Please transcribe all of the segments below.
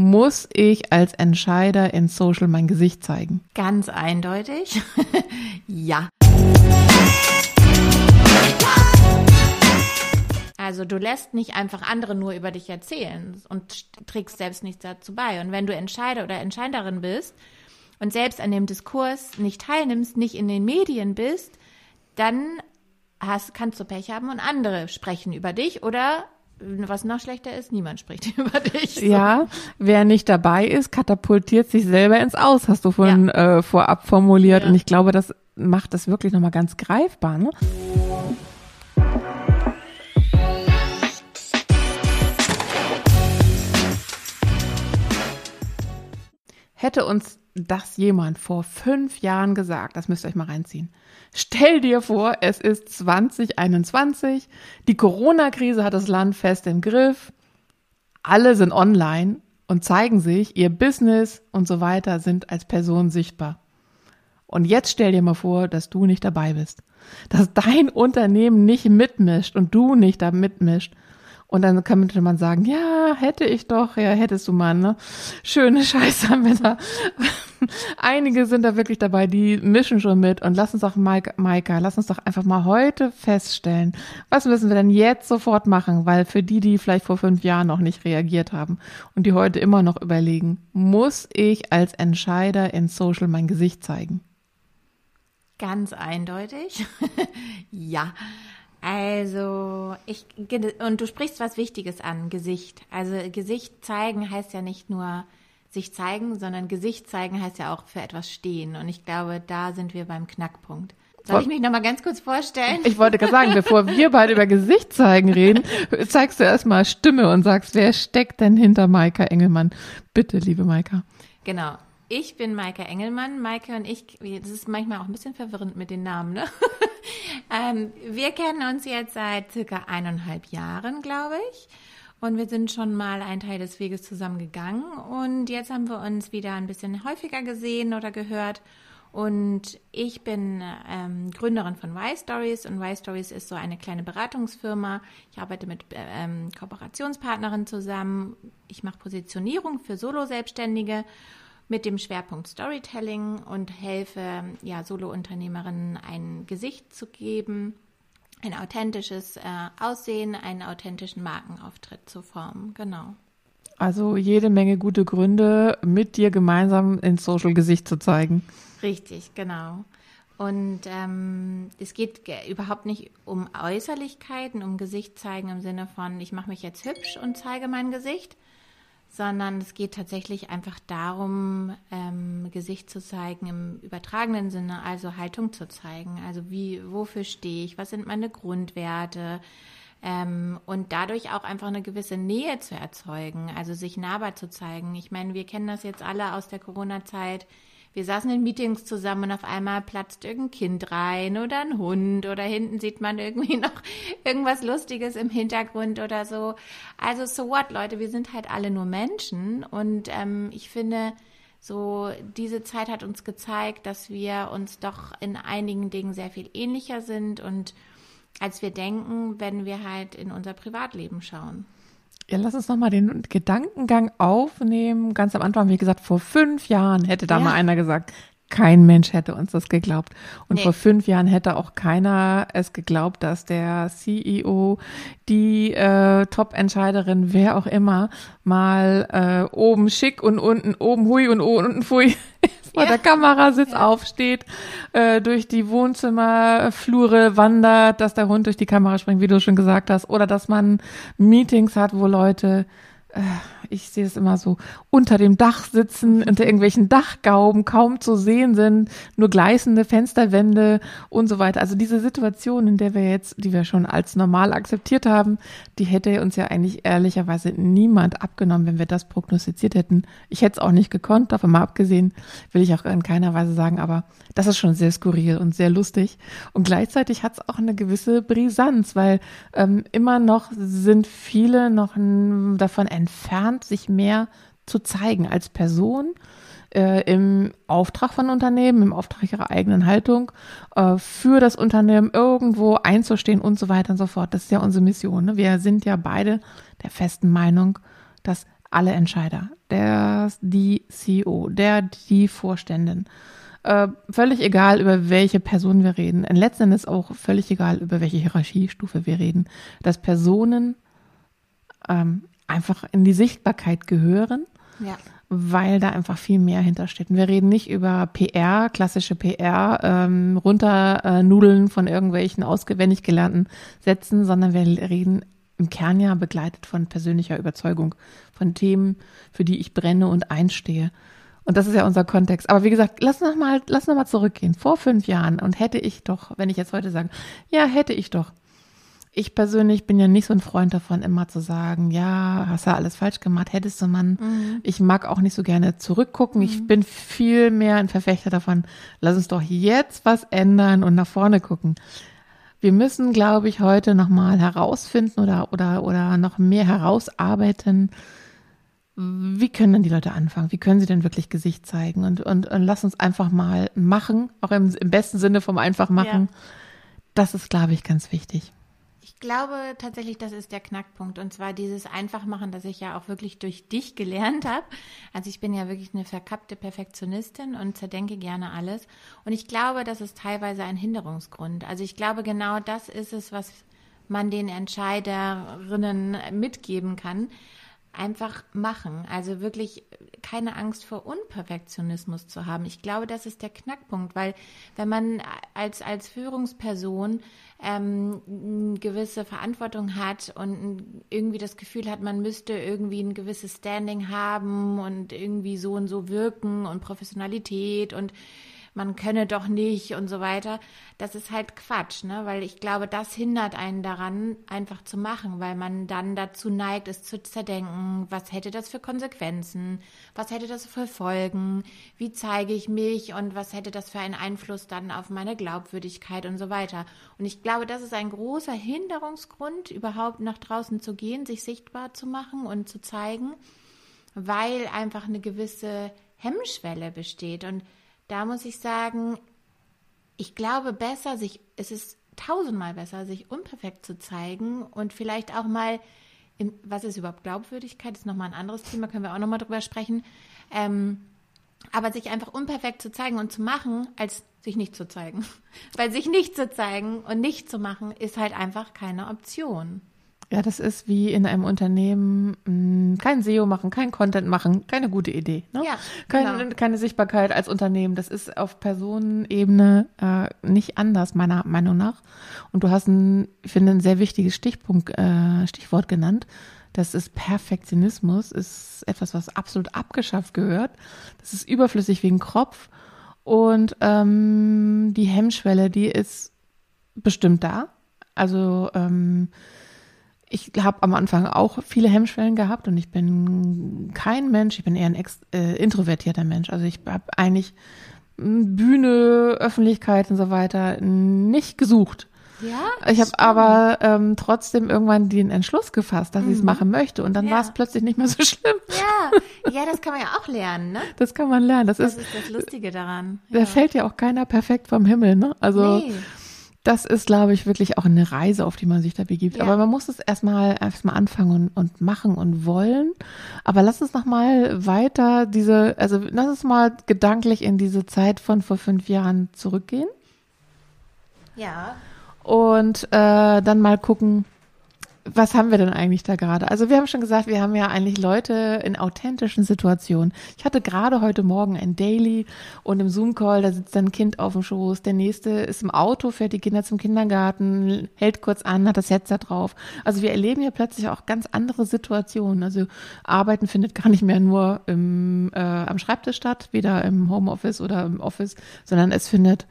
muss ich als Entscheider in Social mein Gesicht zeigen? Ganz eindeutig. ja. Also du lässt nicht einfach andere nur über dich erzählen und trägst selbst nichts dazu bei. Und wenn du Entscheider oder Entscheiderin bist und selbst an dem Diskurs nicht teilnimmst, nicht in den Medien bist, dann hast, kannst du Pech haben und andere sprechen über dich oder was noch schlechter ist, niemand spricht über dich. So. Ja, wer nicht dabei ist, katapultiert sich selber ins Aus, hast du vorhin ja. äh, vorab formuliert. Ja. Und ich glaube, das macht das wirklich nochmal ganz greifbar. Ne? Hätte uns das jemand vor fünf Jahren gesagt, das müsst ihr euch mal reinziehen. Stell dir vor, es ist 2021, die Corona-Krise hat das Land fest im Griff, alle sind online und zeigen sich, ihr Business und so weiter sind als Person sichtbar. Und jetzt stell dir mal vor, dass du nicht dabei bist, dass dein Unternehmen nicht mitmischt und du nicht da mitmischt und dann könnte man sagen, ja, hätte ich doch, ja, hättest du mal, ne? Schöne Scheiße wir da. Einige sind da wirklich dabei, die mischen schon mit. Und lass uns doch, Maika, lass uns doch einfach mal heute feststellen, was müssen wir denn jetzt sofort machen? Weil für die, die vielleicht vor fünf Jahren noch nicht reagiert haben und die heute immer noch überlegen, muss ich als Entscheider in Social mein Gesicht zeigen? Ganz eindeutig. ja. Also, ich, und du sprichst was Wichtiges an, Gesicht. Also, Gesicht zeigen heißt ja nicht nur sich zeigen, sondern Gesicht zeigen heißt ja auch für etwas stehen. Und ich glaube, da sind wir beim Knackpunkt. Soll ich mich nochmal ganz kurz vorstellen? Ich wollte gerade sagen, bevor wir beide über Gesicht zeigen reden, zeigst du erstmal Stimme und sagst, wer steckt denn hinter Maika Engelmann? Bitte, liebe Maika. Genau. Ich bin Maike Engelmann. Maike und ich, das ist manchmal auch ein bisschen verwirrend mit den Namen, ne? ähm, wir kennen uns jetzt seit circa eineinhalb Jahren, glaube ich. Und wir sind schon mal einen Teil des Weges zusammen gegangen. Und jetzt haben wir uns wieder ein bisschen häufiger gesehen oder gehört. Und ich bin ähm, Gründerin von Y-Stories und Y-Stories ist so eine kleine Beratungsfirma. Ich arbeite mit ähm, Kooperationspartnerinnen zusammen. Ich mache Positionierung für Solo-Selbstständige mit dem Schwerpunkt Storytelling und helfe ja Solo-Unternehmerinnen ein Gesicht zu geben, ein authentisches äh, Aussehen, einen authentischen Markenauftritt zu formen. Genau. Also jede Menge gute Gründe, mit dir gemeinsam ins Social Gesicht zu zeigen. Richtig, genau. Und ähm, es geht überhaupt nicht um Äußerlichkeiten, um Gesicht zeigen im Sinne von, ich mache mich jetzt hübsch und zeige mein Gesicht, sondern es geht tatsächlich einfach darum, ähm, Gesicht zu zeigen im übertragenen Sinne, also Haltung zu zeigen. Also wie, wofür stehe ich, was sind meine Grundwerte ähm, und dadurch auch einfach eine gewisse Nähe zu erzeugen, also sich nahbar zu zeigen. Ich meine, wir kennen das jetzt alle aus der Corona-Zeit wir saßen in Meetings zusammen und auf einmal platzt irgendein Kind rein oder ein Hund oder hinten sieht man irgendwie noch irgendwas Lustiges im Hintergrund oder so. Also so what, Leute, wir sind halt alle nur Menschen und ähm, ich finde, so diese Zeit hat uns gezeigt, dass wir uns doch in einigen Dingen sehr viel ähnlicher sind und als wir denken, wenn wir halt in unser Privatleben schauen. Ja, lass uns nochmal den Gedankengang aufnehmen. Ganz am Anfang, wie gesagt, vor fünf Jahren hätte da ja. mal einer gesagt, kein Mensch hätte uns das geglaubt. Und nee. vor fünf Jahren hätte auch keiner es geglaubt, dass der CEO, die äh, Top-Entscheiderin, wer auch immer, mal äh, oben schick und unten oben hui und unten fui vor ja. der Kamerasitz ja. aufsteht, äh, durch die Wohnzimmerflure wandert, dass der Hund durch die Kamera springt, wie du schon gesagt hast, oder dass man Meetings hat, wo Leute äh, ich sehe es immer so, unter dem Dach sitzen, unter irgendwelchen Dachgauben kaum zu sehen sind, nur gleißende Fensterwände und so weiter. Also diese Situation, in der wir jetzt, die wir schon als normal akzeptiert haben, die hätte uns ja eigentlich ehrlicherweise niemand abgenommen, wenn wir das prognostiziert hätten. Ich hätte es auch nicht gekonnt, davon mal abgesehen, will ich auch in keiner Weise sagen, aber das ist schon sehr skurril und sehr lustig. Und gleichzeitig hat es auch eine gewisse Brisanz, weil ähm, immer noch sind viele noch davon entfernt, Land sich mehr zu zeigen als Person äh, im Auftrag von Unternehmen, im Auftrag ihrer eigenen Haltung, äh, für das Unternehmen irgendwo einzustehen und so weiter und so fort. Das ist ja unsere Mission. Ne? Wir sind ja beide der festen Meinung, dass alle Entscheider, der, die CEO, der, die Vorständin, äh, völlig egal, über welche Person wir reden. In letzten Endes auch völlig egal, über welche Hierarchiestufe wir reden, dass Personen ähm, einfach in die Sichtbarkeit gehören. Ja weil da einfach viel mehr hintersteht. Und wir reden nicht über PR, klassische PR, ähm, runternudeln von irgendwelchen auswendig gelernten Sätzen, sondern wir reden im Kern ja begleitet von persönlicher Überzeugung, von Themen, für die ich brenne und einstehe. Und das ist ja unser Kontext. Aber wie gesagt, lass noch mal, lass noch mal zurückgehen. Vor fünf Jahren und hätte ich doch, wenn ich jetzt heute sage, ja, hätte ich doch ich persönlich bin ja nicht so ein Freund davon, immer zu sagen, ja, hast du alles falsch gemacht, hättest du man. Mhm. Ich mag auch nicht so gerne zurückgucken. Mhm. Ich bin viel mehr ein Verfechter davon, lass uns doch jetzt was ändern und nach vorne gucken. Wir müssen, glaube ich, heute nochmal herausfinden oder, oder, oder noch mehr herausarbeiten, wie können denn die Leute anfangen? Wie können sie denn wirklich Gesicht zeigen? Und, und, und lass uns einfach mal machen, auch im, im besten Sinne vom einfach machen. Ja. Das ist, glaube ich, ganz wichtig. Ich glaube tatsächlich, das ist der Knackpunkt. Und zwar dieses Einfachmachen, das ich ja auch wirklich durch dich gelernt habe. Also ich bin ja wirklich eine verkappte Perfektionistin und zerdenke gerne alles. Und ich glaube, das ist teilweise ein Hinderungsgrund. Also ich glaube, genau das ist es, was man den Entscheiderinnen mitgeben kann einfach machen. Also wirklich keine Angst vor Unperfektionismus zu haben. Ich glaube, das ist der Knackpunkt, weil wenn man als, als Führungsperson ähm, eine gewisse Verantwortung hat und irgendwie das Gefühl hat, man müsste irgendwie ein gewisses Standing haben und irgendwie so und so wirken und Professionalität und man könne doch nicht und so weiter. Das ist halt Quatsch, ne? Weil ich glaube, das hindert einen daran, einfach zu machen, weil man dann dazu neigt, es zu zerdenken, was hätte das für Konsequenzen, was hätte das für Folgen, wie zeige ich mich und was hätte das für einen Einfluss dann auf meine Glaubwürdigkeit und so weiter. Und ich glaube, das ist ein großer Hinderungsgrund, überhaupt nach draußen zu gehen, sich sichtbar zu machen und zu zeigen, weil einfach eine gewisse Hemmschwelle besteht. Und da muss ich sagen, ich glaube besser, sich, es ist tausendmal besser, sich unperfekt zu zeigen und vielleicht auch mal, in, was ist überhaupt Glaubwürdigkeit, ist nochmal ein anderes Thema, können wir auch nochmal drüber sprechen. Ähm, aber sich einfach unperfekt zu zeigen und zu machen, als sich nicht zu zeigen. Weil sich nicht zu zeigen und nicht zu machen, ist halt einfach keine Option. Ja, das ist wie in einem Unternehmen mh, hm, kein SEO machen, kein Content machen, keine gute Idee. Ne? Ja, keine, genau. keine Sichtbarkeit als Unternehmen. Das ist auf Personenebene äh, nicht anders, meiner Meinung nach. Und du hast ein, ich finde, ein sehr wichtiges Stichpunkt, äh, Stichwort genannt. Das ist Perfektionismus, ist etwas, was absolut abgeschafft gehört. Das ist überflüssig wegen Kropf. Und ähm, die Hemmschwelle, die ist bestimmt da. Also ähm, ich habe am Anfang auch viele Hemmschwellen gehabt und ich bin kein Mensch, ich bin eher ein ex, äh, introvertierter Mensch. Also ich habe eigentlich Bühne, Öffentlichkeit und so weiter nicht gesucht. Ja, ich habe aber ähm, trotzdem irgendwann den Entschluss gefasst, dass mhm. ich es machen möchte und dann ja. war es plötzlich nicht mehr so schlimm. Ja, ja, das kann man ja auch lernen, ne? Das kann man lernen. Das, das ist, ist das Lustige daran. Ja. Da fällt ja auch keiner perfekt vom Himmel, ne? Also nee das ist, glaube ich, wirklich auch eine Reise, auf die man sich da begibt. Ja. Aber man muss es erstmal erstmal anfangen und, und, machen und wollen. Aber lass uns noch mal weiter diese, also lass uns mal gedanklich in diese Zeit von vor fünf Jahren zurückgehen. Ja. Und äh, dann mal gucken, was haben wir denn eigentlich da gerade? Also wir haben schon gesagt, wir haben ja eigentlich Leute in authentischen Situationen. Ich hatte gerade heute Morgen ein Daily und im Zoom-Call, da sitzt ein Kind auf dem Schoß, der nächste ist im Auto, fährt die Kinder zum Kindergarten, hält kurz an, hat das Headset drauf. Also wir erleben ja plötzlich auch ganz andere Situationen. Also Arbeiten findet gar nicht mehr nur im, äh, am Schreibtisch statt, weder im Homeoffice oder im Office, sondern es findet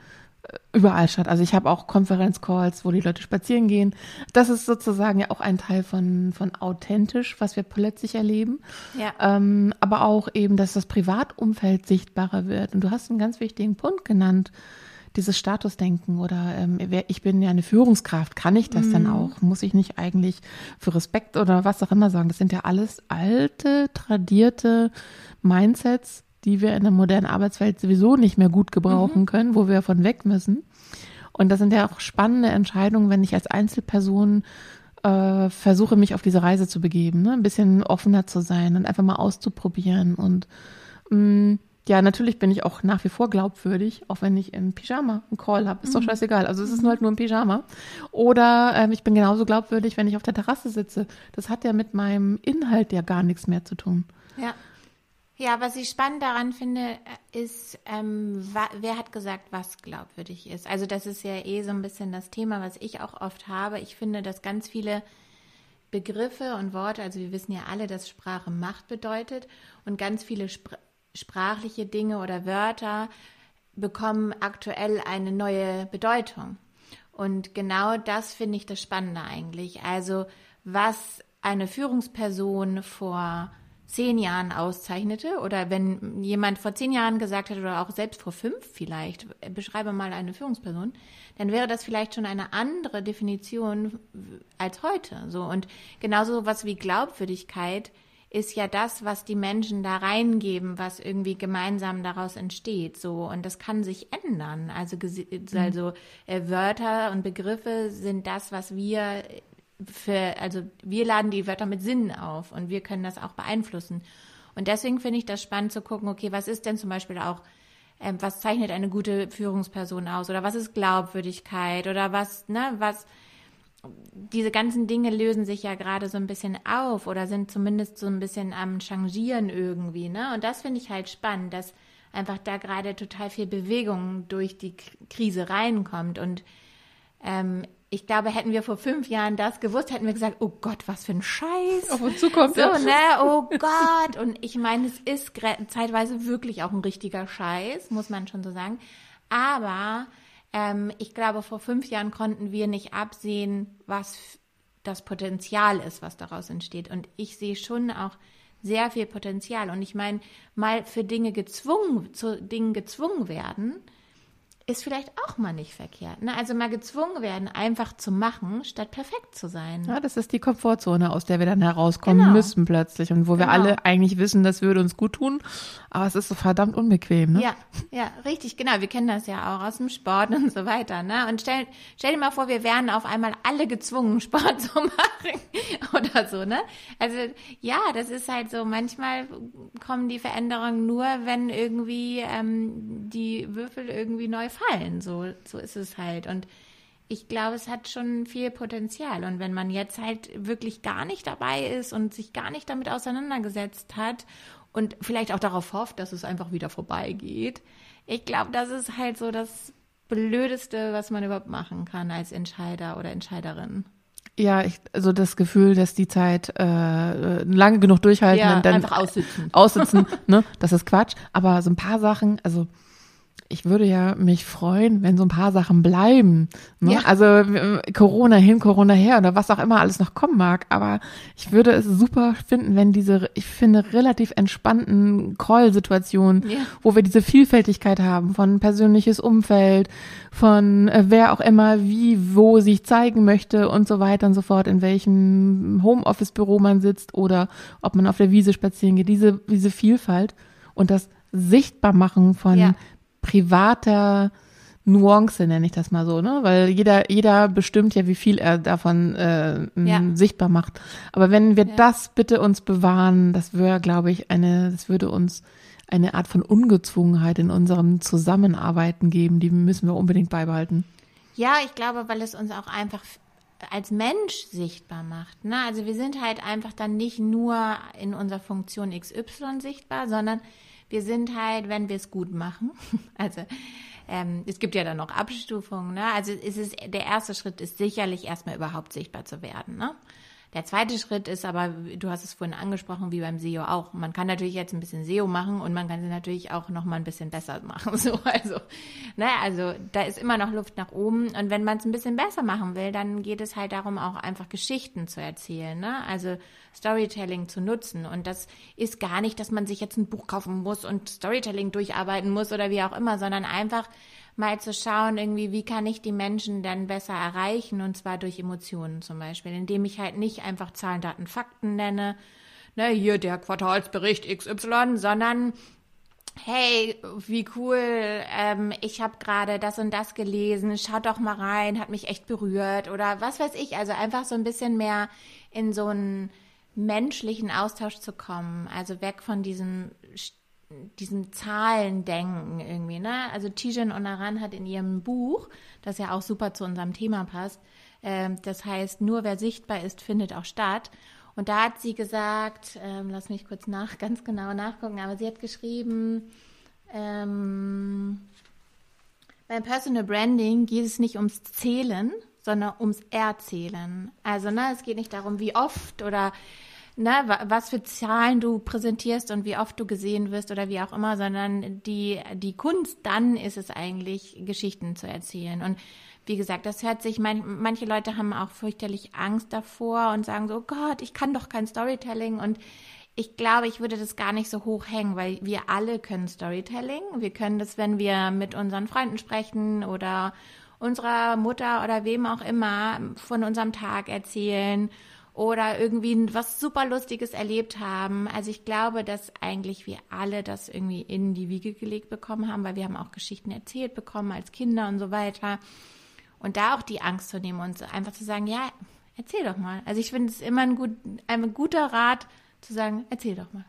überall statt. Also ich habe auch Konferenzcalls, wo die Leute spazieren gehen. Das ist sozusagen ja auch ein Teil von, von authentisch, was wir plötzlich erleben. Ja. Ähm, aber auch eben, dass das Privatumfeld sichtbarer wird. Und du hast einen ganz wichtigen Punkt genannt, dieses Statusdenken oder ähm, ich bin ja eine Führungskraft, kann ich das mhm. denn auch? Muss ich nicht eigentlich für Respekt oder was auch immer sagen? Das sind ja alles alte, tradierte Mindsets, die wir in der modernen Arbeitswelt sowieso nicht mehr gut gebrauchen mhm. können, wo wir von weg müssen. Und das sind ja auch spannende Entscheidungen, wenn ich als Einzelperson äh, versuche mich auf diese Reise zu begeben, ne? ein bisschen offener zu sein und einfach mal auszuprobieren. Und mh, mm, ja, natürlich bin ich auch nach wie vor glaubwürdig, auch wenn ich im Pyjama einen Call habe. Ist doch mhm. scheißegal. Also es ist nur halt nur ein Pyjama. Oder ähm, ich bin genauso glaubwürdig, wenn ich auf der Terrasse sitze. Das hat ja mit meinem Inhalt ja gar nichts mehr zu tun. Ja. Ja, was ich spannend daran finde, ist, ähm, wer hat gesagt, was glaubwürdig ist. Also das ist ja eh so ein bisschen das Thema, was ich auch oft habe. Ich finde, dass ganz viele Begriffe und Worte, also wir wissen ja alle, dass Sprache Macht bedeutet und ganz viele Spr sprachliche Dinge oder Wörter bekommen aktuell eine neue Bedeutung. Und genau das finde ich das Spannende eigentlich. Also was eine Führungsperson vor zehn Jahren auszeichnete oder wenn jemand vor zehn Jahren gesagt hat oder auch selbst vor fünf vielleicht, beschreibe mal eine Führungsperson, dann wäre das vielleicht schon eine andere Definition als heute. So und genauso was wie Glaubwürdigkeit ist ja das, was die Menschen da reingeben, was irgendwie gemeinsam daraus entsteht. So und das kann sich ändern. Also mhm. also äh, Wörter und Begriffe sind das, was wir für, also wir laden die Wörter mit Sinn auf und wir können das auch beeinflussen. Und deswegen finde ich das spannend zu gucken, okay, was ist denn zum Beispiel auch, ähm, was zeichnet eine gute Führungsperson aus oder was ist Glaubwürdigkeit oder was, ne, was, diese ganzen Dinge lösen sich ja gerade so ein bisschen auf oder sind zumindest so ein bisschen am Changieren irgendwie, ne? Und das finde ich halt spannend, dass einfach da gerade total viel Bewegung durch die Krise reinkommt und ähm, ich glaube, hätten wir vor fünf Jahren das gewusst, hätten wir gesagt, oh Gott, was für ein Scheiß. Auf uns zukommt. So, ne, oh Gott. Und ich meine, es ist zeitweise wirklich auch ein richtiger Scheiß, muss man schon so sagen. Aber ähm, ich glaube, vor fünf Jahren konnten wir nicht absehen, was das Potenzial ist, was daraus entsteht. Und ich sehe schon auch sehr viel Potenzial. Und ich meine, mal für Dinge gezwungen, zu Dingen gezwungen werden, ist vielleicht auch mal nicht verkehrt. Ne? Also mal gezwungen werden, einfach zu machen, statt perfekt zu sein. Ja, das ist die Komfortzone, aus der wir dann herauskommen genau. müssen plötzlich und wo genau. wir alle eigentlich wissen, das würde uns gut tun, aber es ist so verdammt unbequem. Ne? Ja, ja, richtig, genau. Wir kennen das ja auch aus dem Sport und so weiter. Ne? Und stell, stell dir mal vor, wir wären auf einmal alle gezwungen, Sport zu machen oder so. Ne? Also ja, das ist halt so. Manchmal kommen die Veränderungen nur, wenn irgendwie ähm, die Würfel irgendwie neu fallen. So, so ist es halt. Und ich glaube, es hat schon viel Potenzial. Und wenn man jetzt halt wirklich gar nicht dabei ist und sich gar nicht damit auseinandergesetzt hat und vielleicht auch darauf hofft, dass es einfach wieder vorbeigeht, ich glaube, das ist halt so das Blödeste, was man überhaupt machen kann als Entscheider oder Entscheiderin. Ja, ich, also das Gefühl, dass die Zeit äh, lange genug durchhalten ja, und dann einfach aussitzen. Aussitzen, ne? Das ist Quatsch. Aber so ein paar Sachen, also ich würde ja mich freuen, wenn so ein paar Sachen bleiben. Ne? Ja. Also äh, Corona hin, Corona her oder was auch immer alles noch kommen mag. Aber ich würde es super finden, wenn diese, ich finde, relativ entspannten Call-Situationen, ja. wo wir diese Vielfältigkeit haben von persönliches Umfeld, von äh, wer auch immer wie, wo sich zeigen möchte und so weiter und so fort, in welchem Homeoffice-Büro man sitzt oder ob man auf der Wiese spazieren geht. Diese, diese Vielfalt und das Sichtbarmachen von ja privater Nuance, nenne ich das mal so, ne? Weil jeder, jeder bestimmt ja, wie viel er davon äh, ja. sichtbar macht. Aber wenn wir ja. das bitte uns bewahren, das wäre, glaube ich, eine, das würde uns eine Art von Ungezwungenheit in unserem Zusammenarbeiten geben, die müssen wir unbedingt beibehalten. Ja, ich glaube, weil es uns auch einfach als Mensch sichtbar macht. Ne? Also wir sind halt einfach dann nicht nur in unserer Funktion XY sichtbar, sondern wir sind halt, wenn wir es gut machen, also ähm, es gibt ja dann noch Abstufungen, ne? Also ist es, der erste Schritt ist sicherlich erstmal überhaupt sichtbar zu werden, ne? Der zweite Schritt ist aber, du hast es vorhin angesprochen, wie beim SEO auch. Man kann natürlich jetzt ein bisschen SEO machen und man kann sie natürlich auch noch mal ein bisschen besser machen. So, also, ne, also da ist immer noch Luft nach oben. Und wenn man es ein bisschen besser machen will, dann geht es halt darum, auch einfach Geschichten zu erzählen. Ne? Also Storytelling zu nutzen. Und das ist gar nicht, dass man sich jetzt ein Buch kaufen muss und Storytelling durcharbeiten muss oder wie auch immer, sondern einfach mal zu schauen, irgendwie, wie kann ich die Menschen dann besser erreichen und zwar durch Emotionen zum Beispiel, indem ich halt nicht einfach Zahlen, Daten, Fakten nenne, ne, hier der Quartalsbericht XY, sondern hey, wie cool, ähm, ich habe gerade das und das gelesen, schaut doch mal rein, hat mich echt berührt oder was weiß ich. Also einfach so ein bisschen mehr in so einen menschlichen Austausch zu kommen. Also weg von diesem diesem Zahlendenken irgendwie, ne? Also Tijen Onaran hat in ihrem Buch, das ja auch super zu unserem Thema passt, äh, das heißt, nur wer sichtbar ist, findet auch statt. Und da hat sie gesagt, ähm, lass mich kurz nach, ganz genau nachgucken, aber sie hat geschrieben, ähm, beim Personal Branding geht es nicht ums Zählen, sondern ums Erzählen. Also, ne, es geht nicht darum, wie oft oder ne, was für Zahlen du präsentierst und wie oft du gesehen wirst oder wie auch immer, sondern die, die Kunst dann ist es eigentlich, Geschichten zu erzählen. Und wie gesagt, das hört sich, man, manche Leute haben auch fürchterlich Angst davor und sagen so, oh Gott, ich kann doch kein Storytelling und ich glaube, ich würde das gar nicht so hoch hängen, weil wir alle können Storytelling. Wir können das, wenn wir mit unseren Freunden sprechen oder unserer Mutter oder wem auch immer von unserem Tag erzählen oder irgendwie was super Lustiges erlebt haben. Also ich glaube, dass eigentlich wir alle das irgendwie in die Wiege gelegt bekommen haben, weil wir haben auch Geschichten erzählt bekommen als Kinder und so weiter. Und da auch die Angst zu nehmen und einfach zu sagen, ja, erzähl doch mal. Also ich finde es immer ein, gut, ein guter Rat zu sagen, erzähl doch mal.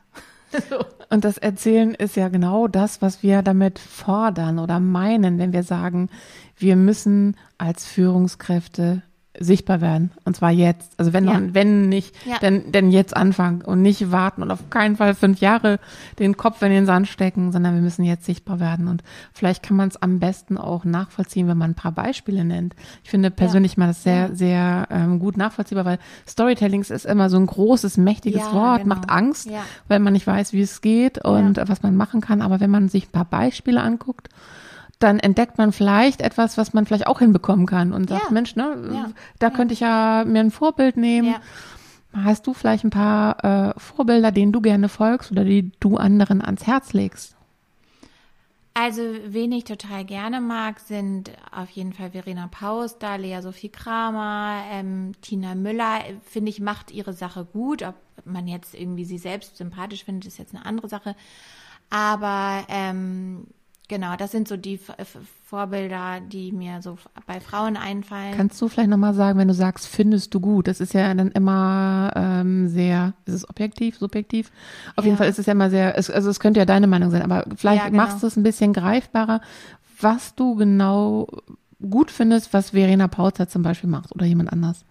so. Und das Erzählen ist ja genau das, was wir damit fordern oder meinen, wenn wir sagen, wir müssen als Führungskräfte sichtbar werden. Und zwar jetzt. Also wenn, ja. wenn nicht, ja. denn, denn jetzt anfangen und nicht warten und auf keinen Fall fünf Jahre den Kopf in den Sand stecken, sondern wir müssen jetzt sichtbar werden. Und vielleicht kann man es am besten auch nachvollziehen, wenn man ein paar Beispiele nennt. Ich finde persönlich ja. mal das sehr, sehr ähm, gut nachvollziehbar, weil Storytelling ist immer so ein großes, mächtiges Wort, genau. macht Angst, weil man nicht weiß, wie es geht und was man machen kann. Aber wenn man sich ein paar Beispiele anguckt, dann entdeckt man vielleicht etwas, was man vielleicht auch hinbekommen kann und sagt, ja. Mensch, ne, ja. da ja. könnte ich ja mir ein Vorbild nehmen. Hast du vielleicht ein paar äh, Vorbilder, denen du gerne folgst oder die du anderen ans Herz legst? Also, wen ich total gerne mag, sind auf jeden Fall Verena Paus, da Lea Sophie Kramer, ähm, Tina Müller, finde ich, macht ihre Sache gut. Ob man jetzt irgendwie sie selbst sympathisch findet, ist jetzt eine andere Sache. Aber ähm, Genau, das sind so die Vorbilder, die mir so bei Frauen einfallen. Kannst du vielleicht nochmal sagen, wenn du sagst, findest du gut? Das ist ja dann immer ähm, sehr, ist es objektiv, subjektiv? Auf ja. jeden Fall ist es ja immer sehr, es, also es könnte ja deine Meinung sein, aber vielleicht ja, genau. machst du es ein bisschen greifbarer, was du genau gut findest, was Verena Pauzer zum Beispiel macht oder jemand anders.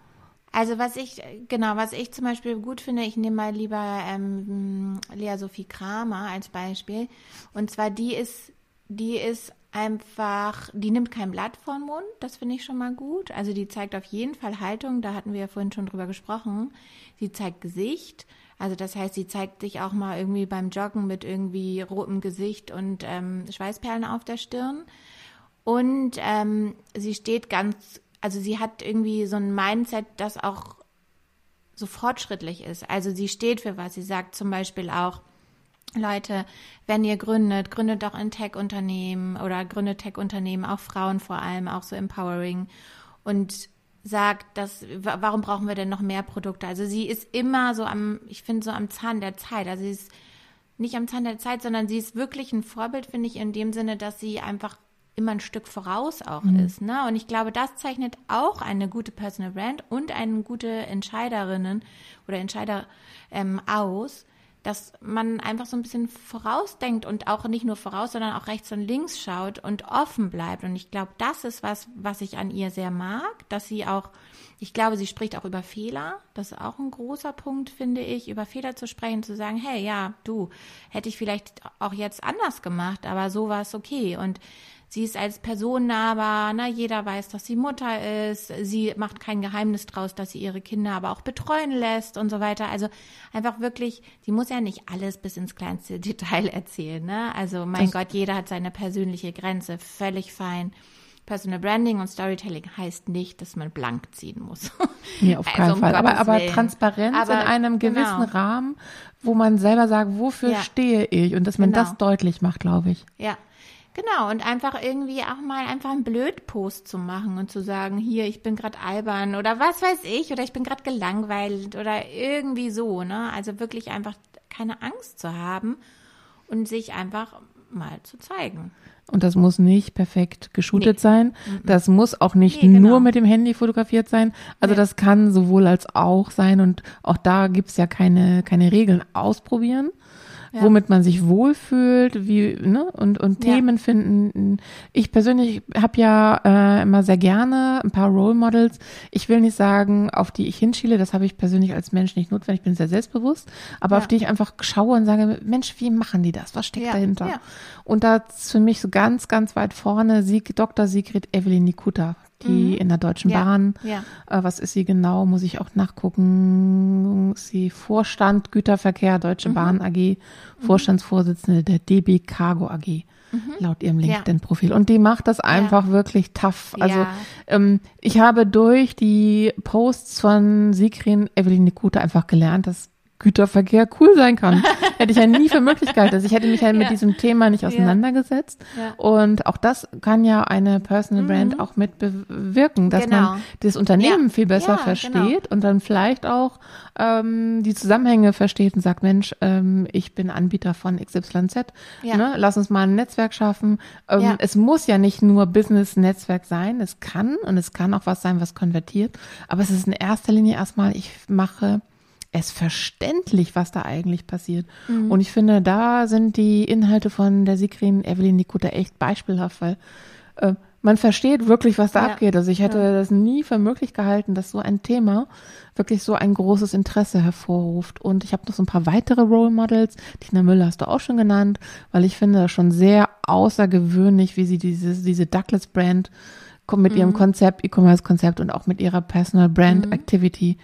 Also was ich, genau, was ich zum Beispiel gut finde, ich nehme mal lieber ähm, Lea Sophie Kramer als Beispiel. Und zwar die ist die ist einfach, die nimmt kein Blatt vor den Mund, das finde ich schon mal gut. Also die zeigt auf jeden Fall Haltung, da hatten wir ja vorhin schon drüber gesprochen. Sie zeigt Gesicht, also das heißt, sie zeigt sich auch mal irgendwie beim Joggen mit irgendwie rotem Gesicht und ähm, Schweißperlen auf der Stirn. Und ähm, sie steht ganz, also sie hat irgendwie so ein Mindset, das auch so fortschrittlich ist. Also sie steht für was. Sie sagt zum Beispiel auch, Leute, wenn ihr gründet, gründet doch ein Tech-Unternehmen oder gründet Tech-Unternehmen, auch Frauen vor allem, auch so empowering und sagt, dass, warum brauchen wir denn noch mehr Produkte? Also sie ist immer so am, ich finde so am Zahn der Zeit. Also sie ist nicht am Zahn der Zeit, sondern sie ist wirklich ein Vorbild, finde ich, in dem Sinne, dass sie einfach immer ein Stück voraus auch mhm. ist. Ne? Und ich glaube, das zeichnet auch eine gute Personal Brand und eine gute Entscheiderinnen oder Entscheider ähm, aus, dass man einfach so ein bisschen vorausdenkt und auch nicht nur voraus, sondern auch rechts und links schaut und offen bleibt. Und ich glaube, das ist was, was ich an ihr sehr mag, dass sie auch, ich glaube, sie spricht auch über Fehler. Das ist auch ein großer Punkt, finde ich, über Fehler zu sprechen, zu sagen, hey, ja, du, hätte ich vielleicht auch jetzt anders gemacht, aber so war es okay. Und Sie ist als Person nahbar, na, jeder weiß, dass sie Mutter ist. Sie macht kein Geheimnis draus, dass sie ihre Kinder aber auch betreuen lässt und so weiter. Also einfach wirklich, sie muss ja nicht alles bis ins kleinste Detail erzählen, ne? Also mein das Gott, jeder hat seine persönliche Grenze, völlig fein. Personal Branding und Storytelling heißt nicht, dass man blank ziehen muss. Nee, auf also keinen um Fall. aber, aber Transparenz aber, in einem gewissen genau. Rahmen, wo man selber sagt, wofür ja. stehe ich und dass man genau. das deutlich macht, glaube ich. Ja, Genau, und einfach irgendwie auch mal einfach einen Blödpost zu machen und zu sagen, hier, ich bin gerade albern oder was weiß ich, oder ich bin gerade gelangweilt oder irgendwie so, ne? Also wirklich einfach keine Angst zu haben und sich einfach mal zu zeigen. Und das muss nicht perfekt geshootet nee. sein. Das muss auch nicht nee, genau. nur mit dem Handy fotografiert sein. Also nee. das kann sowohl als auch sein. Und auch da gibt's ja keine, keine Regeln. Ausprobieren ja. womit man sich wohlfühlt, wie, ne, und, und ja. Themen finden. Ich persönlich habe ja äh, immer sehr gerne ein paar Role Models. Ich will nicht sagen, auf die ich hinschiele, das habe ich persönlich als Mensch nicht notwendig, ich bin sehr selbstbewusst, aber ja. auf die ich einfach schaue und sage, Mensch, wie machen die das? Was steckt dahinter? Und da ist für mich so ganz, ganz weit vorne Sieg, Dr. Sigrid Evelyn Nikuta die mhm. in der Deutschen ja. Bahn. Ja. Äh, was ist sie genau? Muss ich auch nachgucken. Sie Vorstand Güterverkehr Deutsche mhm. Bahn AG, mhm. Vorstandsvorsitzende der DB Cargo AG. Mhm. Laut ihrem LinkedIn-Profil. Und die macht das einfach ja. wirklich tough. Also ähm, ich habe durch die Posts von Sigrin Evelyn Nikuta einfach gelernt, dass Güterverkehr cool sein kann. Hätte ich ja nie für möglich gehalten. Also ich hätte mich ja mit diesem Thema nicht auseinandergesetzt. Ja. Und auch das kann ja eine Personal Brand mhm. auch mit bewirken, dass genau. man das Unternehmen ja. viel besser genau. versteht genau. und dann vielleicht auch ähm, die Zusammenhänge versteht und sagt, Mensch, ähm, ich bin Anbieter von XYZ. Ne? Lass uns mal ein Netzwerk schaffen. Ähm, es muss ja nicht nur Business-Netzwerk sein. Es kann und es kann auch was sein, was konvertiert. Aber es ist in erster Linie erstmal, ich mache es verständlich, was da eigentlich passiert. Mhm. Und ich finde, da sind die Inhalte von der Sigrin Evelyn Nikuta echt beispielhaft, weil äh, man versteht wirklich, was da ja. abgeht. Also ich hätte ja. das nie für möglich gehalten, dass so ein Thema wirklich so ein großes Interesse hervorruft. Und ich habe noch so ein paar weitere Role Models. Tina Müller hast du auch schon genannt, weil ich finde das schon sehr außergewöhnlich, wie sie diese, diese Douglas Brand mit mhm. ihrem Konzept, E-Commerce-Konzept und auch mit ihrer Personal Brand mhm. Activity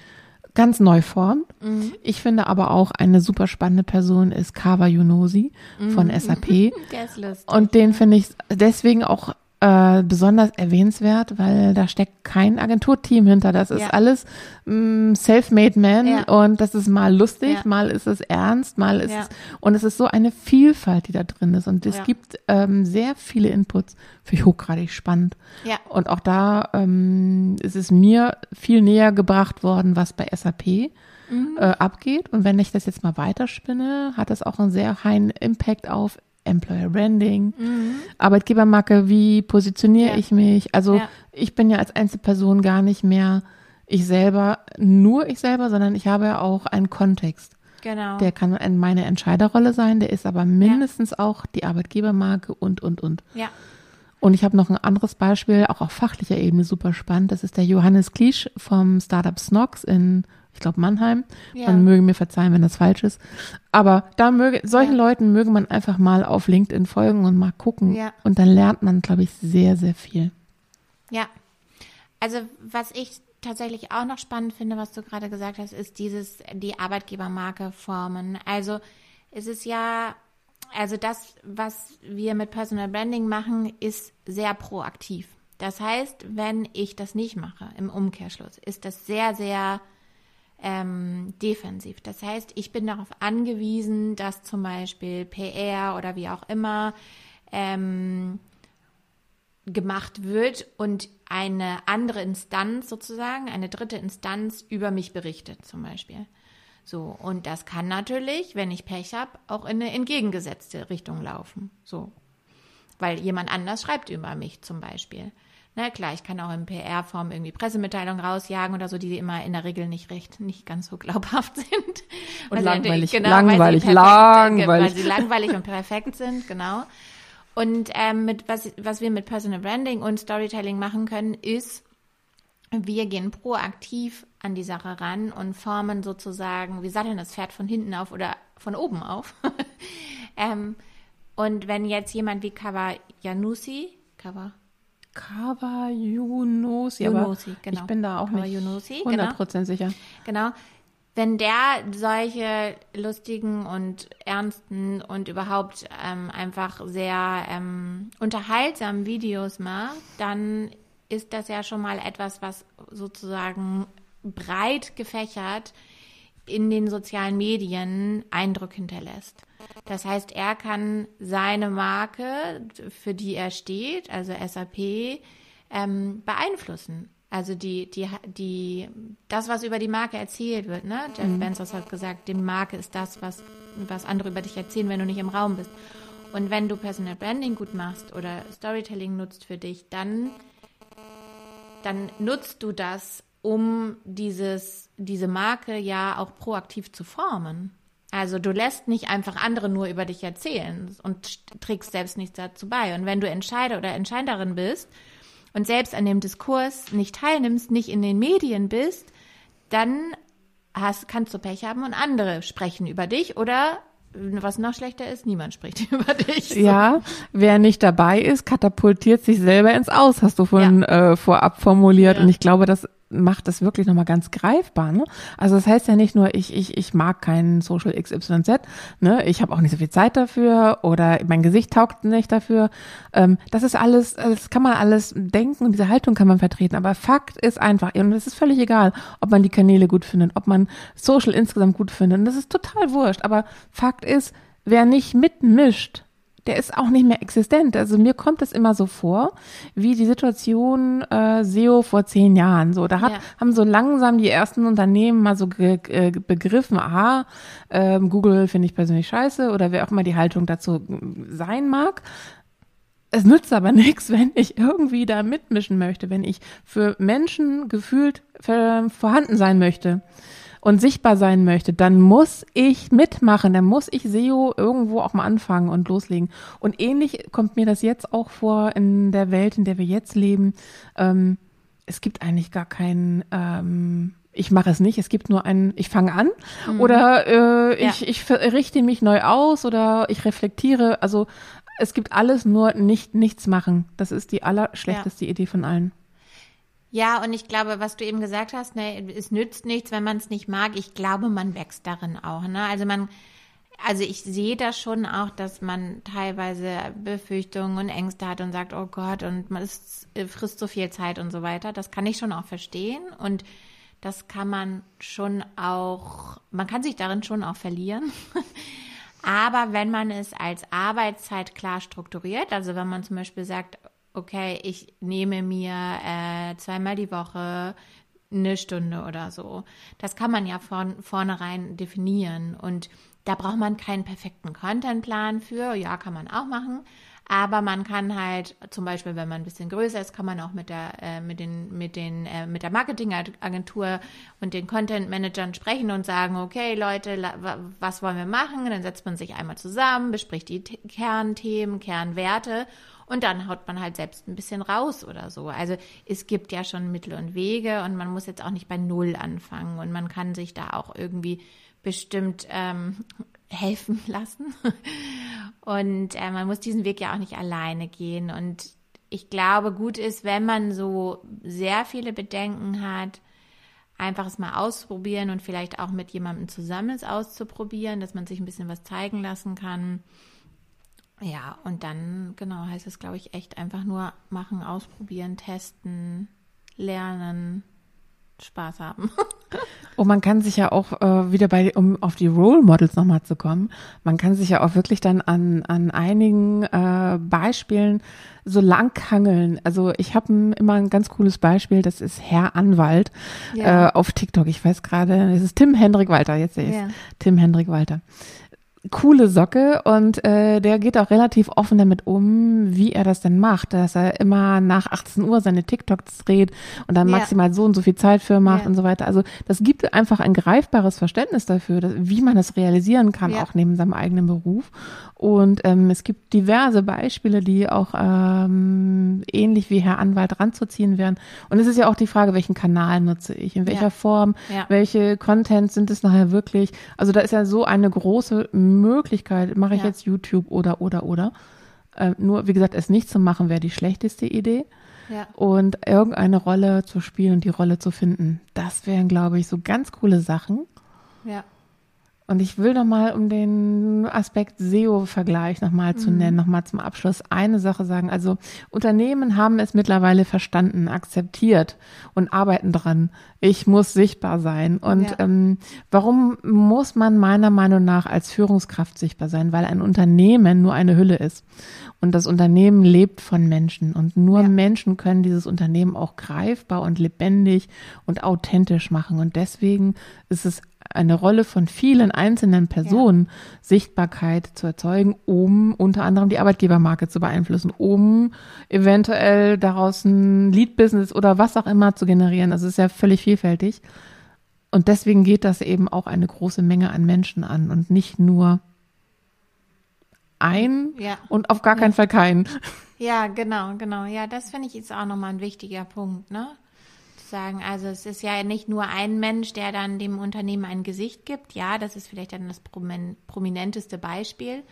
ganz neu formt. Mhm. Ich finde aber auch eine super spannende Person ist Kawa Yunosi mhm. von SAP. Der ist lustig. Und den finde ich deswegen auch äh, besonders erwähnenswert, weil da steckt kein Agenturteam hinter. Das ist ja. alles mm, self-made man ja. und das ist mal lustig, ja. mal ist es ernst, mal ist es und es ist so eine Vielfalt, die da drin ist und es gibt ähm, sehr viele Inputs. Finde ich hochgradig spannend. Ja. Und auch da ähm, ist es mir viel näher gebracht worden, was bei SAP mhm. äh, abgeht. Und wenn ich das jetzt mal weiterspinne, hat das auch einen sehr hohen Impact auf Employer Branding, mhm. Arbeitgebermarke, wie positioniere ja. ich mich? Also ja. ich bin ja als Einzelperson gar nicht mehr ich selber, nur ich selber, sondern ich habe ja auch einen Kontext. Genau. Der kann meine Entscheiderrolle sein, der ist aber mindestens ja. auch die Arbeitgebermarke und, und, und. Ja. Und ich habe noch ein anderes Beispiel, auch auf fachlicher Ebene super spannend. Das ist der Johannes Kliesch vom Startup Snox in ich glaube Mannheim. Ja. Man möge mir verzeihen, wenn das falsch ist. Aber da möge, solchen ja. Leuten möge man einfach mal auf LinkedIn folgen und mal gucken. Ja. Und dann lernt man, glaube ich, sehr, sehr viel. Ja. Also was ich tatsächlich auch noch spannend finde, was du gerade gesagt hast, ist dieses, die Arbeitgebermarke formen. Also es ist ja, also das, was wir mit Personal Branding machen, ist sehr proaktiv. Das heißt, wenn ich das nicht mache, im Umkehrschluss, ist das sehr, sehr ähm, defensiv. Das heißt, ich bin darauf angewiesen, dass zum Beispiel PR oder wie auch immer ähm, gemacht wird und eine andere Instanz sozusagen, eine dritte Instanz über mich berichtet zum Beispiel. So, und das kann natürlich, wenn ich Pech habe, auch in eine entgegengesetzte Richtung laufen. So. Weil jemand anders schreibt über mich zum Beispiel. Na klar, ich kann auch in PR-Form irgendwie Pressemitteilungen rausjagen oder so, die immer in der Regel nicht recht, nicht ganz so glaubhaft sind. Und langweilig, genau, langweilig, weil langweilig. Weil sie langweilig und perfekt sind, genau. Und ähm, mit was, was wir mit Personal Branding und Storytelling machen können, ist, wir gehen proaktiv an die Sache ran und formen sozusagen, wir satteln das Pferd von hinten auf oder von oben auf. ähm, und wenn jetzt jemand wie Kawa Janusi, Kawa Kawa Yunosi, genau. ich bin da auch nicht Yunosi, 100% genau. sicher. Genau. Wenn der solche lustigen und ernsten und überhaupt ähm, einfach sehr ähm, unterhaltsamen Videos macht, dann ist das ja schon mal etwas, was sozusagen breit gefächert in den sozialen Medien Eindruck hinterlässt. Das heißt, er kann seine Marke, für die er steht, also SAP, ähm, beeinflussen. Also die, die, die, das, was über die Marke erzählt wird, ne? Jeff mhm. Bezos hat gesagt, die Marke ist das, was, was andere über dich erzählen, wenn du nicht im Raum bist. Und wenn du Personal Branding gut machst oder Storytelling nutzt für dich, dann, dann nutzt du das, um dieses, diese Marke ja auch proaktiv zu formen. Also du lässt nicht einfach andere nur über dich erzählen und trägst selbst nichts dazu bei. Und wenn du Entscheider oder Entscheiderin bist und selbst an dem Diskurs nicht teilnimmst, nicht in den Medien bist, dann hast, kannst du Pech haben und andere sprechen über dich oder was noch schlechter ist, niemand spricht über dich. So. Ja, wer nicht dabei ist, katapultiert sich selber ins Aus, hast du vorhin ja. äh, vorab formuliert. Ja. Und ich glaube, das macht das wirklich nochmal ganz greifbar. Ne? Also das heißt ja nicht nur, ich, ich, ich mag keinen Social XYZ, ne? ich habe auch nicht so viel Zeit dafür oder mein Gesicht taugt nicht dafür. Ähm, das ist alles, das kann man alles denken und diese Haltung kann man vertreten. Aber Fakt ist einfach, und es ist völlig egal, ob man die Kanäle gut findet, ob man Social insgesamt gut findet. Und das ist total wurscht. Aber Fakt ist, wer nicht mitmischt, der ist auch nicht mehr existent. Also mir kommt es immer so vor, wie die Situation äh, SEO vor zehn Jahren. So, da hat, ja. haben so langsam die ersten Unternehmen mal so ge, äh, begriffen, aha, äh, Google finde ich persönlich scheiße oder wer auch immer die Haltung dazu sein mag. Es nützt aber nichts, wenn ich irgendwie da mitmischen möchte, wenn ich für Menschen gefühlt vorhanden sein möchte und sichtbar sein möchte, dann muss ich mitmachen, dann muss ich SEO irgendwo auch mal anfangen und loslegen. Und ähnlich kommt mir das jetzt auch vor in der Welt, in der wir jetzt leben. Ähm, es gibt eigentlich gar keinen ähm, ich mache es nicht, es gibt nur einen, ich fange an mhm. oder äh, ja. ich, ich richte mich neu aus oder ich reflektiere. Also es gibt alles nur nicht nichts machen. Das ist die allerschlechteste ja. Idee von allen. Ja, und ich glaube, was du eben gesagt hast, ne, es nützt nichts, wenn man es nicht mag. Ich glaube, man wächst darin auch. Ne? Also man, also ich sehe da schon auch, dass man teilweise Befürchtungen und Ängste hat und sagt, oh Gott, und man ist, frisst so viel Zeit und so weiter. Das kann ich schon auch verstehen. Und das kann man schon auch, man kann sich darin schon auch verlieren. Aber wenn man es als Arbeitszeit klar strukturiert, also wenn man zum Beispiel sagt, okay, ich nehme mir äh, zweimal die Woche eine Stunde oder so. Das kann man ja von vornherein definieren und da braucht man keinen perfekten Contentplan für. Ja, kann man auch machen. Aber man kann halt, zum Beispiel, wenn man ein bisschen größer ist, kann man auch mit der, äh, mit den, mit den, äh, mit der Marketingagentur und den Content Managern sprechen und sagen, okay, Leute, was wollen wir machen? dann setzt man sich einmal zusammen, bespricht die Kernthemen, Kernwerte und dann haut man halt selbst ein bisschen raus oder so. Also es gibt ja schon Mittel und Wege und man muss jetzt auch nicht bei Null anfangen und man kann sich da auch irgendwie bestimmt ähm, helfen lassen. Und äh, man muss diesen Weg ja auch nicht alleine gehen. Und ich glaube, gut ist, wenn man so sehr viele Bedenken hat, einfach es mal ausprobieren und vielleicht auch mit jemandem zusammen es auszuprobieren, dass man sich ein bisschen was zeigen lassen kann. Ja, und dann, genau, heißt es, glaube ich, echt einfach nur machen, ausprobieren, testen, lernen, Spaß haben. Und man kann sich ja auch äh, wieder bei, um auf die Role Models nochmal zu kommen, man kann sich ja auch wirklich dann an, an einigen äh, Beispielen so langhangeln. Also ich habe immer ein ganz cooles Beispiel, das ist Herr Anwalt ja. äh, auf TikTok. Ich weiß gerade, es ist Tim Hendrik Walter, jetzt sehe ich ja. Tim Hendrik Walter coole Socke und äh, der geht auch relativ offen damit um, wie er das denn macht, dass er immer nach 18 Uhr seine TikToks dreht und dann ja. maximal so und so viel Zeit für macht ja. und so weiter. Also das gibt einfach ein greifbares Verständnis dafür, dass, wie man das realisieren kann, ja. auch neben seinem eigenen Beruf. Und ähm, es gibt diverse Beispiele, die auch ähm, ähnlich wie Herr Anwalt ranzuziehen wären. Und es ist ja auch die Frage, welchen Kanal nutze ich, in welcher Form, welche Content sind es nachher wirklich. Also da ist ja so eine große Möglichkeit, mache ich ja. jetzt YouTube oder, oder, oder. Äh, nur, wie gesagt, es nicht zu machen, wäre die schlechteste Idee. Ja. Und irgendeine Rolle zu spielen und die Rolle zu finden, das wären, glaube ich, so ganz coole Sachen. Ja. Und ich will nochmal, um den Aspekt SEO-Vergleich nochmal mhm. zu nennen, nochmal zum Abschluss eine Sache sagen. Also Unternehmen haben es mittlerweile verstanden, akzeptiert und arbeiten dran. Ich muss sichtbar sein. Und ja. ähm, warum muss man meiner Meinung nach als Führungskraft sichtbar sein? Weil ein Unternehmen nur eine Hülle ist. Und das Unternehmen lebt von Menschen. Und nur ja. Menschen können dieses Unternehmen auch greifbar und lebendig und authentisch machen. Und deswegen ist es eine Rolle von vielen einzelnen Personen, ja. Sichtbarkeit zu erzeugen, um unter anderem die Arbeitgebermarke zu beeinflussen, um eventuell daraus ein Lead-Business oder was auch immer zu generieren. Also es ist ja völlig vielfältig. Und deswegen geht das eben auch eine große Menge an Menschen an und nicht nur ein ja. und auf gar keinen Fall keinen. Ja, genau, genau. Ja, das finde ich jetzt auch nochmal ein wichtiger Punkt, ne? Zu sagen, also es ist ja nicht nur ein Mensch, der dann dem Unternehmen ein Gesicht gibt. Ja, das ist vielleicht dann das prominenteste Beispiel.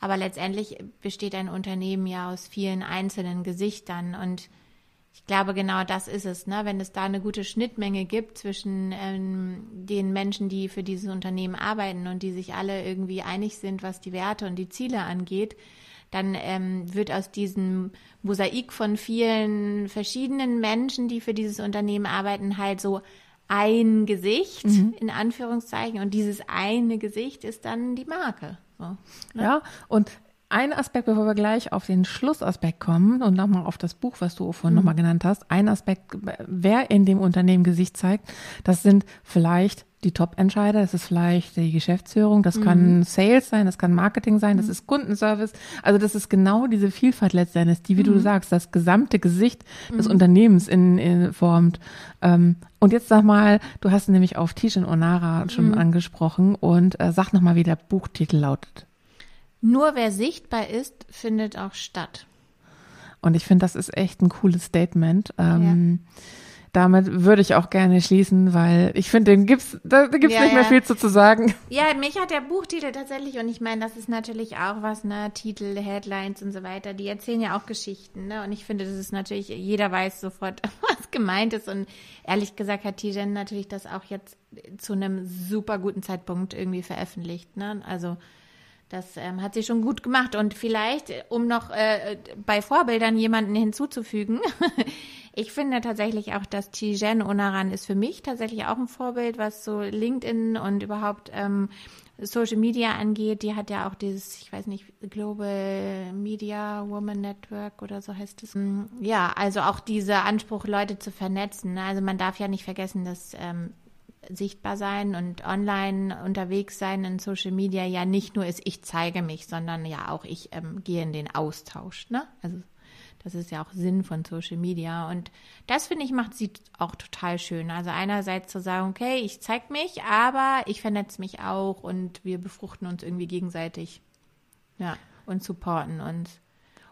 Aber letztendlich besteht ein Unternehmen ja aus vielen einzelnen Gesichtern und ich glaube, genau das ist es, ne? wenn es da eine gute Schnittmenge gibt zwischen ähm, den Menschen, die für dieses Unternehmen arbeiten und die sich alle irgendwie einig sind, was die Werte und die Ziele angeht, dann ähm, wird aus diesem Mosaik von vielen verschiedenen Menschen, die für dieses Unternehmen arbeiten, halt so ein Gesicht, mhm. in Anführungszeichen. Und dieses eine Gesicht ist dann die Marke. So, ne? Ja, und ein Aspekt, bevor wir gleich auf den Schlussaspekt kommen und nochmal auf das Buch, was du vorhin mhm. nochmal genannt hast. Ein Aspekt, wer in dem Unternehmen Gesicht zeigt, das sind vielleicht die Top-Entscheider, das ist vielleicht die Geschäftsführung, das mhm. kann Sales sein, das kann Marketing sein, das mhm. ist Kundenservice. Also das ist genau diese Vielfalt letztendlich, die, wie mhm. du sagst, das gesamte Gesicht des mhm. Unternehmens in, in formt. Ähm, und jetzt sag mal, du hast nämlich auf Tishin Onara schon mhm. angesprochen und äh, sag nochmal, wie der Buchtitel lautet. Nur wer sichtbar ist, findet auch statt. Und ich finde, das ist echt ein cooles Statement. Ähm, ja. Damit würde ich auch gerne schließen, weil ich finde, den gibt's, da gibt's ja, nicht mehr viel zu, zu sagen. Ja, mich hat der Buchtitel tatsächlich, und ich meine, das ist natürlich auch was, ne, Titel, Headlines und so weiter, die erzählen ja auch Geschichten, ne, und ich finde, das ist natürlich, jeder weiß sofort, was gemeint ist, und ehrlich gesagt hat Tijen natürlich das auch jetzt zu einem super guten Zeitpunkt irgendwie veröffentlicht, ne, also, das ähm, hat sie schon gut gemacht. Und vielleicht, um noch äh, bei Vorbildern jemanden hinzuzufügen, ich finde tatsächlich auch, dass Tijen Onaran ist für mich tatsächlich auch ein Vorbild, was so LinkedIn und überhaupt ähm, Social Media angeht. Die hat ja auch dieses, ich weiß nicht, Global Media Woman Network oder so heißt es. Mm, ja, also auch dieser Anspruch, Leute zu vernetzen. Ne? Also man darf ja nicht vergessen, dass ähm, sichtbar sein und online unterwegs sein in Social Media ja nicht nur ist, ich zeige mich, sondern ja auch ich ähm, gehe in den Austausch. Ne? Also das ist ja auch Sinn von Social Media. Und das, finde ich, macht sie auch total schön. Also einerseits zu sagen, okay, ich zeige mich, aber ich vernetze mich auch und wir befruchten uns irgendwie gegenseitig. Ja, und supporten uns.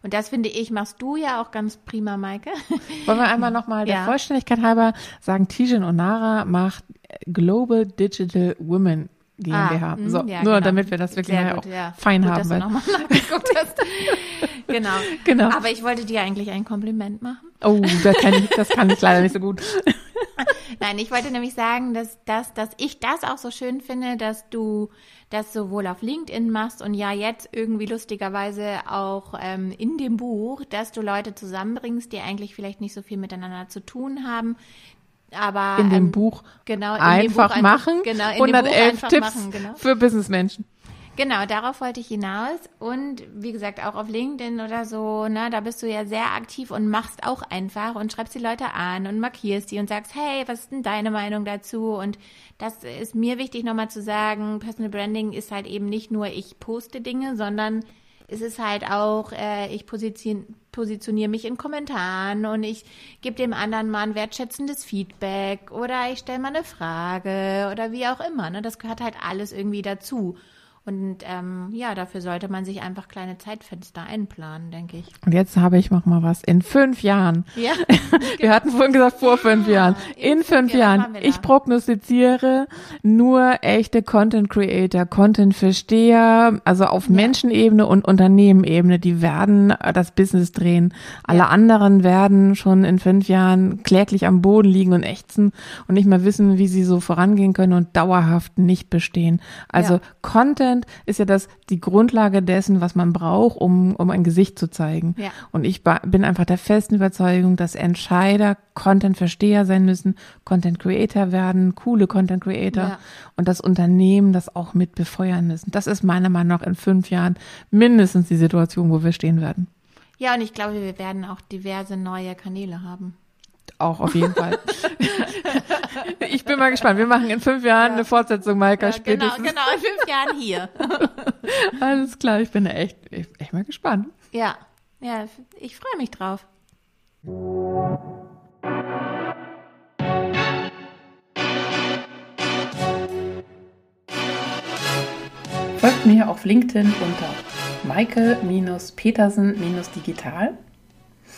Und das finde ich, machst du ja auch ganz prima, Maike. Wollen wir einmal nochmal der ja. Vollständigkeit halber sagen, Tijen Onara macht Global Digital Women GmbH. Ah, so, ja, nur genau. damit wir das wirklich Sehr gut, auch ja. fein gut, haben. Dass du nochmal nachgeguckt hast. genau. genau. Aber ich wollte dir eigentlich ein Kompliment machen. Oh, das kann ich, das kann ich leider nicht so gut. Nein, ich wollte nämlich sagen, dass, dass, dass ich das auch so schön finde, dass du das sowohl auf LinkedIn machst und ja jetzt irgendwie lustigerweise auch ähm, in dem Buch, dass du Leute zusammenbringst, die eigentlich vielleicht nicht so viel miteinander zu tun haben, aber in dem ähm, Buch genau in einfach, Buch machen. Genau, in 111 Tipps machen, genau. für Businessmenschen. Genau, darauf wollte ich hinaus. Und wie gesagt, auch auf LinkedIn oder so, ne, da bist du ja sehr aktiv und machst auch einfach und schreibst die Leute an und markierst die und sagst, hey, was ist denn deine Meinung dazu? Und das ist mir wichtig nochmal zu sagen, Personal Branding ist halt eben nicht nur, ich poste Dinge, sondern es ist halt auch, äh, ich positioniere mich in Kommentaren und ich gebe dem anderen mal ein wertschätzendes Feedback oder ich stelle mal eine Frage oder wie auch immer. Ne? Das gehört halt alles irgendwie dazu. Und ähm, ja, dafür sollte man sich einfach kleine Zeitfenster einplanen, denke ich. Und jetzt habe ich noch mal was. In fünf Jahren. Ja. Wir hatten vorhin gesagt, vor fünf Jahren. In, fünf Jahren. Ich prognostiziere nur echte Content Creator, Content Versteher, also auf ja. Menschenebene und Unternehmenebene, die werden das Business drehen. Alle ja. anderen werden schon in fünf Jahren kläglich am Boden liegen und ächzen und nicht mehr wissen, wie sie so vorangehen können und dauerhaft nicht bestehen. Also ja. Content Content ist ja das die Grundlage dessen, was man braucht, um, um ein Gesicht zu zeigen. Ja. Und ich bin einfach der festen Überzeugung, dass Entscheider Content-Versteher sein müssen, Content-Creator werden, coole Content-Creator ja. und das Unternehmen das auch mit befeuern müssen. Das ist meiner Meinung nach in fünf Jahren mindestens die Situation, wo wir stehen werden. Ja, und ich glaube, wir werden auch diverse neue Kanäle haben. Auch auf jeden Fall. Ich bin mal gespannt. Wir machen in fünf Jahren ja. eine Fortsetzung, Maika, ja, genau, spätestens. Genau, genau, in fünf Jahren hier. Alles klar, ich bin echt, echt mal gespannt. Ja, ja, ich freue mich drauf. Folgt mir auf LinkedIn unter Maike-Petersen-Digital.